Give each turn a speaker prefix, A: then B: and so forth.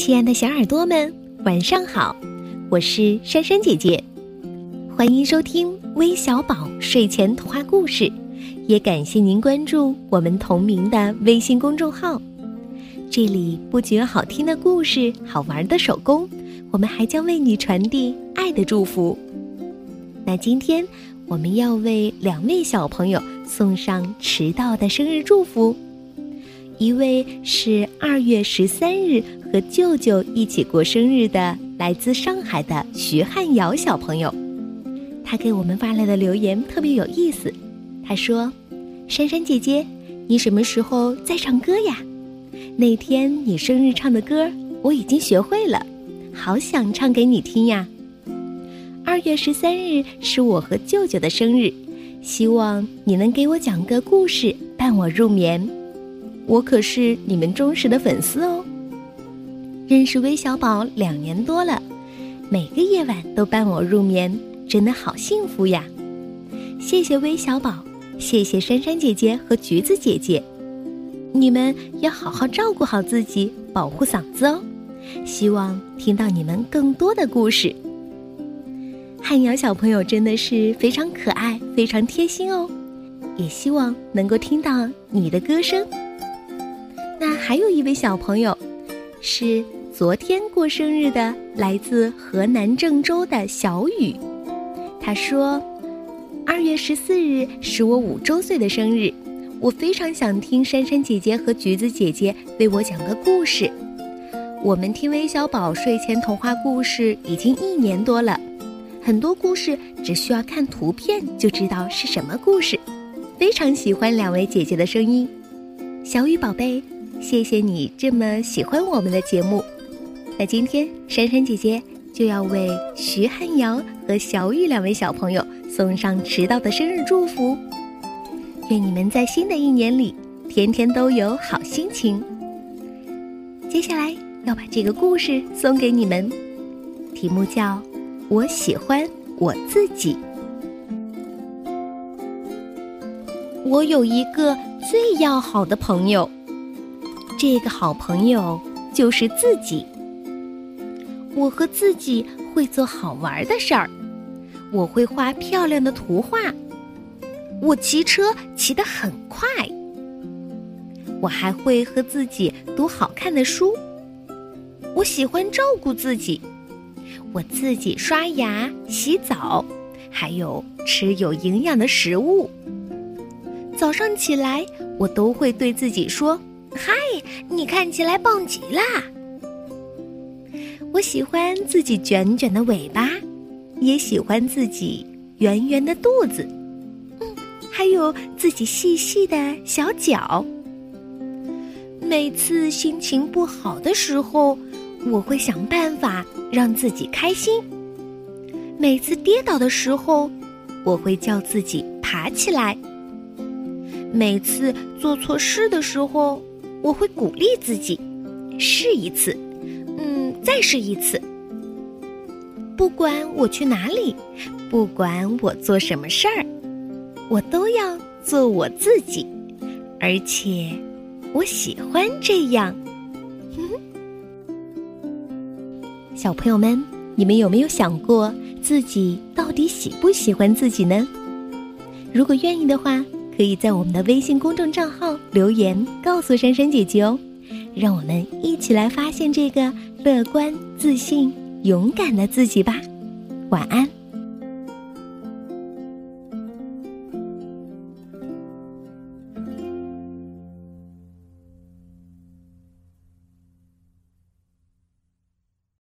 A: 亲爱的小耳朵们，晚上好！我是珊珊姐姐，欢迎收听微小宝睡前童话故事，也感谢您关注我们同名的微信公众号。这里不仅有好听的故事、好玩的手工，我们还将为你传递爱的祝福。那今天我们要为两位小朋友送上迟到的生日祝福。一位是二月十三日和舅舅一起过生日的，来自上海的徐汉瑶小朋友，他给我们发来的留言特别有意思。他说：“珊珊姐姐，你什么时候在唱歌呀？那天你生日唱的歌我已经学会了，好想唱给你听呀。二月十三日是我和舅舅的生日，希望你能给我讲个故事伴我入眠。”我可是你们忠实的粉丝哦。认识微小宝两年多了，每个夜晚都伴我入眠，真的好幸福呀！谢谢微小宝，谢谢珊珊姐姐和橘子姐姐，你们要好好照顾好自己，保护嗓子哦。希望听到你们更多的故事。汉阳小朋友真的是非常可爱，非常贴心哦，也希望能够听到你的歌声。那还有一位小朋友，是昨天过生日的，来自河南郑州的小雨。他说：“二月十四日是我五周岁的生日，我非常想听珊珊姐姐和橘子姐姐为我讲个故事。我们听韦小宝睡前童话故事已经一年多了，很多故事只需要看图片就知道是什么故事。非常喜欢两位姐姐的声音，小雨宝贝。”谢谢你这么喜欢我们的节目，那今天珊珊姐姐就要为徐汉瑶和小雨两位小朋友送上迟到的生日祝福，愿你们在新的一年里天天都有好心情。接下来要把这个故事送给你们，题目叫《我喜欢我自己》。我有一个最要好的朋友。这个好朋友就是自己。我和自己会做好玩的事儿，我会画漂亮的图画，我骑车骑得很快，我还会和自己读好看的书。我喜欢照顾自己，我自己刷牙、洗澡，还有吃有营养的食物。早上起来，我都会对自己说。嗨，你看起来棒极了！我喜欢自己卷卷的尾巴，也喜欢自己圆圆的肚子，嗯，还有自己细细的小脚。每次心情不好的时候，我会想办法让自己开心；每次跌倒的时候，我会叫自己爬起来；每次做错事的时候，我会鼓励自己，试一次，嗯，再试一次。不管我去哪里，不管我做什么事儿，我都要做我自己，而且我喜欢这样。小朋友们，你们有没有想过自己到底喜不喜欢自己呢？如果愿意的话。可以在我们的微信公众账号留言告诉珊珊姐姐哦，让我们一起来发现这个乐观、自信、勇敢的自己吧。晚安。